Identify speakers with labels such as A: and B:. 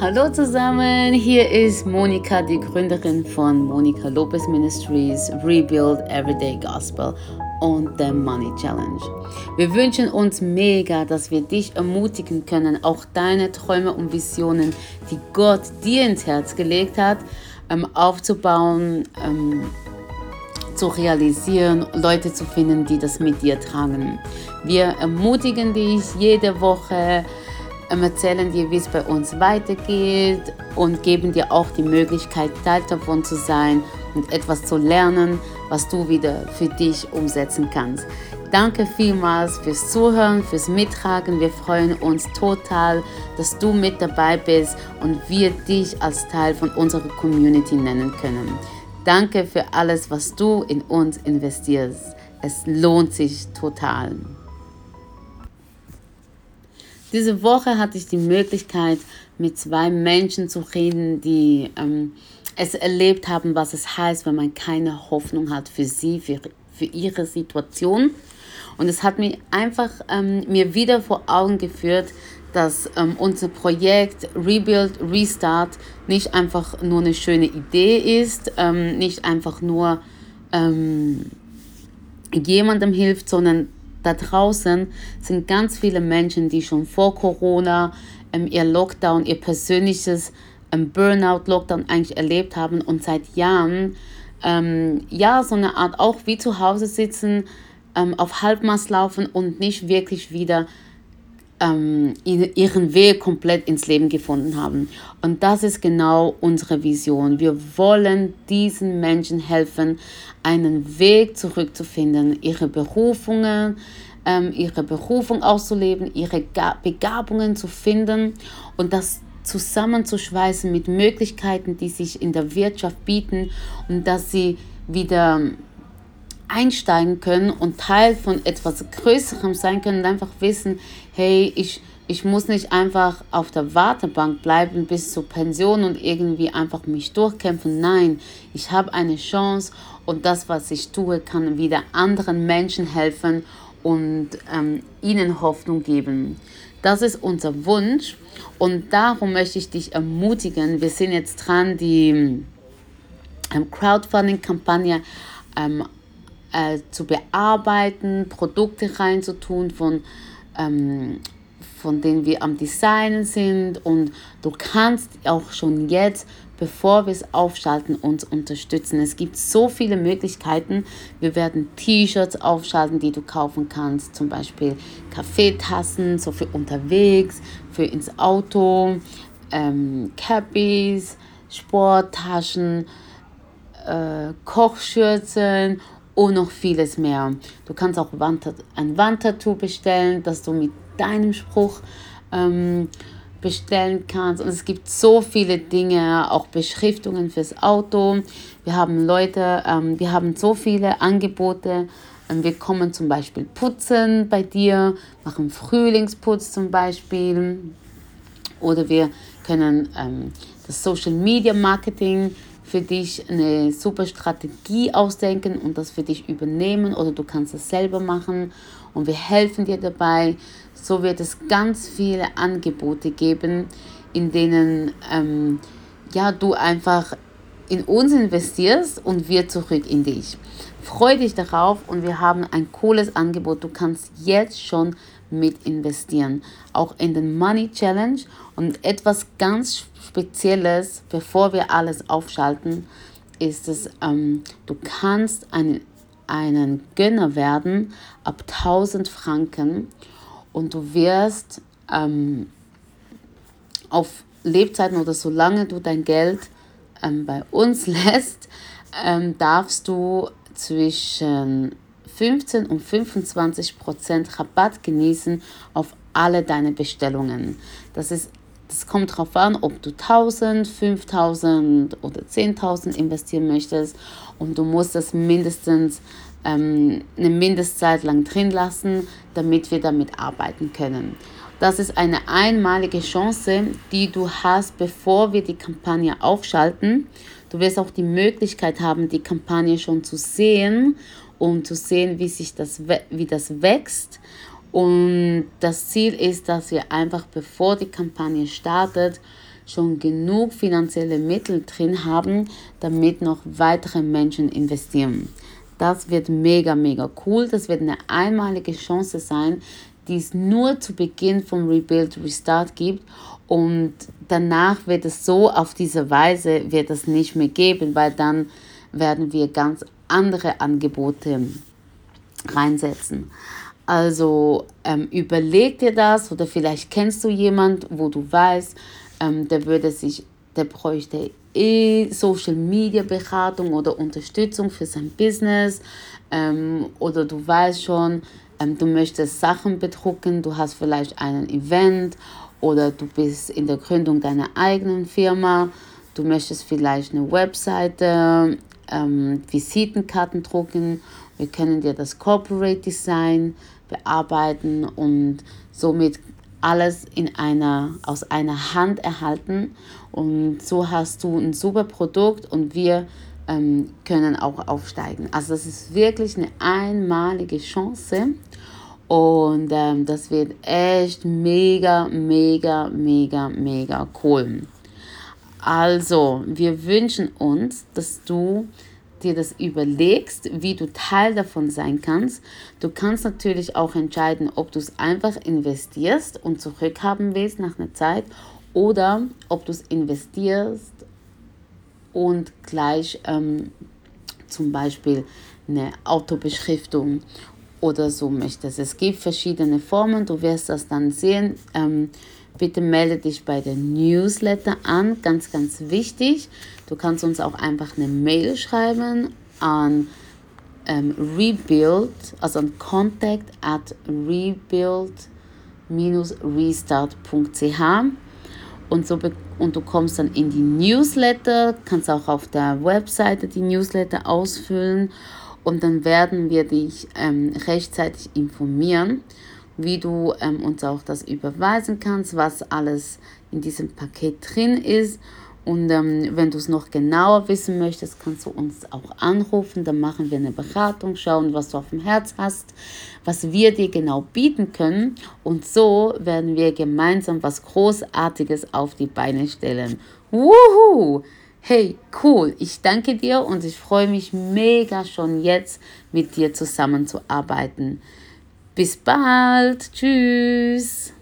A: Hallo zusammen, hier ist Monika, die Gründerin von Monika Lopez Ministries, Rebuild Everyday Gospel und The Money Challenge. Wir wünschen uns mega, dass wir dich ermutigen können, auch deine Träume und Visionen, die Gott dir ins Herz gelegt hat, ähm, aufzubauen, ähm, zu realisieren, Leute zu finden, die das mit dir tragen. Wir ermutigen dich jede Woche, erzählen dir, wie es bei uns weitergeht und geben dir auch die Möglichkeit, Teil davon zu sein und etwas zu lernen, was du wieder für dich umsetzen kannst. Danke vielmals fürs Zuhören, fürs Mittragen. Wir freuen uns total, dass du mit dabei bist und wir dich als Teil von unserer Community nennen können. Danke für alles, was du in uns investierst. Es lohnt sich total. Diese Woche hatte ich die Möglichkeit, mit zwei Menschen zu reden, die ähm, es erlebt haben, was es heißt, wenn man keine Hoffnung hat für sie, für, für ihre Situation. Und es hat mich einfach ähm, mir wieder vor Augen geführt, dass ähm, unser Projekt Rebuild, Restart nicht einfach nur eine schöne Idee ist, ähm, nicht einfach nur ähm, jemandem hilft, sondern da draußen sind ganz viele Menschen, die schon vor Corona ähm, ihr Lockdown, ihr persönliches ähm, Burnout-Lockdown eigentlich erlebt haben und seit Jahren ähm, ja so eine Art auch wie zu Hause sitzen, ähm, auf Halbmaß laufen und nicht wirklich wieder ähm, ihren Weg komplett ins Leben gefunden haben. Und das ist genau unsere Vision. Wir wollen diesen Menschen helfen, einen Weg zurückzufinden, ihre Berufungen, ähm, ihre Berufung auszuleben, ihre Begabungen zu finden und das zusammenzuschweißen mit Möglichkeiten, die sich in der Wirtschaft bieten und dass sie wieder einsteigen können und Teil von etwas Größerem sein können und einfach wissen, hey, ich, ich muss nicht einfach auf der Wartebank bleiben bis zur Pension und irgendwie einfach mich durchkämpfen. Nein, ich habe eine Chance und das, was ich tue, kann wieder anderen Menschen helfen und ähm, ihnen Hoffnung geben. Das ist unser Wunsch und darum möchte ich dich ermutigen. Wir sind jetzt dran, die ähm, Crowdfunding-Kampagne ähm, äh, zu bearbeiten, Produkte reinzutun von ähm, von denen wir am Designen sind und du kannst auch schon jetzt, bevor wir es aufschalten, uns unterstützen. Es gibt so viele Möglichkeiten. Wir werden T-Shirts aufschalten, die du kaufen kannst, zum Beispiel Kaffeetassen, so für unterwegs, für ins Auto, ähm, Cappies, Sporttaschen, äh, Kochschürzen und noch vieles mehr. Du kannst auch ein Wandtattoo bestellen, das du mit deinem Spruch ähm, bestellen kannst. Und es gibt so viele Dinge, auch Beschriftungen fürs Auto. Wir haben Leute, ähm, wir haben so viele Angebote. Ähm, wir kommen zum Beispiel putzen bei dir, machen Frühlingsputz zum Beispiel. Oder wir können ähm, das Social Media Marketing für dich eine super Strategie ausdenken und das für dich übernehmen oder du kannst es selber machen und wir helfen dir dabei. So wird es ganz viele Angebote geben, in denen ähm, ja, du einfach in uns investierst und wir zurück in dich. Freu dich darauf und wir haben ein cooles Angebot. Du kannst jetzt schon mit investieren. Auch in den Money Challenge und etwas ganz Spezielles, bevor wir alles aufschalten, ist es, ähm, du kannst einen, einen Gönner werden ab 1000 Franken und du wirst ähm, auf Lebzeiten oder solange du dein Geld ähm, bei uns lässt, ähm, darfst du zwischen 15 und 25 Prozent Rabatt genießen auf alle deine Bestellungen. Das ist das kommt darauf an, ob du 1000, 5000 oder 10.000 investieren möchtest und du musst das mindestens ähm, eine Mindestzeit lang drin lassen, damit wir damit arbeiten können. Das ist eine einmalige Chance, die du hast, bevor wir die Kampagne aufschalten. Du wirst auch die Möglichkeit haben, die Kampagne schon zu sehen um zu sehen, wie sich das, wie das wächst. Und das Ziel ist, dass wir einfach, bevor die Kampagne startet, schon genug finanzielle Mittel drin haben, damit noch weitere Menschen investieren. Das wird mega, mega cool. Das wird eine einmalige Chance sein, die es nur zu Beginn vom Rebuild Restart gibt. Und danach wird es so auf diese Weise wird es nicht mehr geben, weil dann werden wir ganz andere Angebote reinsetzen. Also ähm, überleg dir das oder vielleicht kennst du jemand, wo du weißt, ähm, der würde sich, der bräuchte eh Social Media Beratung oder Unterstützung für sein Business ähm, oder du weißt schon, ähm, du möchtest Sachen bedrucken, du hast vielleicht einen Event oder du bist in der Gründung deiner eigenen Firma, du möchtest vielleicht eine Webseite, ähm, Visitenkarten drucken, wir können dir das Corporate Design bearbeiten und somit alles in einer, aus einer Hand erhalten. Und so hast du ein super Produkt und wir ähm, können auch aufsteigen. Also das ist wirklich eine einmalige Chance und ähm, das wird echt mega, mega, mega, mega cool. Also, wir wünschen uns, dass du dir das überlegst, wie du Teil davon sein kannst. Du kannst natürlich auch entscheiden, ob du es einfach investierst und zurückhaben willst nach einer Zeit oder ob du es investierst und gleich ähm, zum Beispiel eine Autobeschriftung oder so möchtest. Es gibt verschiedene Formen, du wirst das dann sehen. Ähm, bitte melde dich bei der Newsletter an, ganz, ganz wichtig. Du kannst uns auch einfach eine Mail schreiben an ähm, rebuild, also an contact at rebuild-restart.ch und, so und du kommst dann in die Newsletter, kannst auch auf der Webseite die Newsletter ausfüllen und dann werden wir dich ähm, rechtzeitig informieren, wie du ähm, uns auch das überweisen kannst, was alles in diesem Paket drin ist. Und ähm, wenn du es noch genauer wissen möchtest, kannst du uns auch anrufen. Dann machen wir eine Beratung, schauen, was du auf dem Herz hast, was wir dir genau bieten können. Und so werden wir gemeinsam was Großartiges auf die Beine stellen. Wuhu! Hey, cool, ich danke dir und ich freue mich mega schon jetzt mit dir zusammenzuarbeiten. Bis bald, tschüss.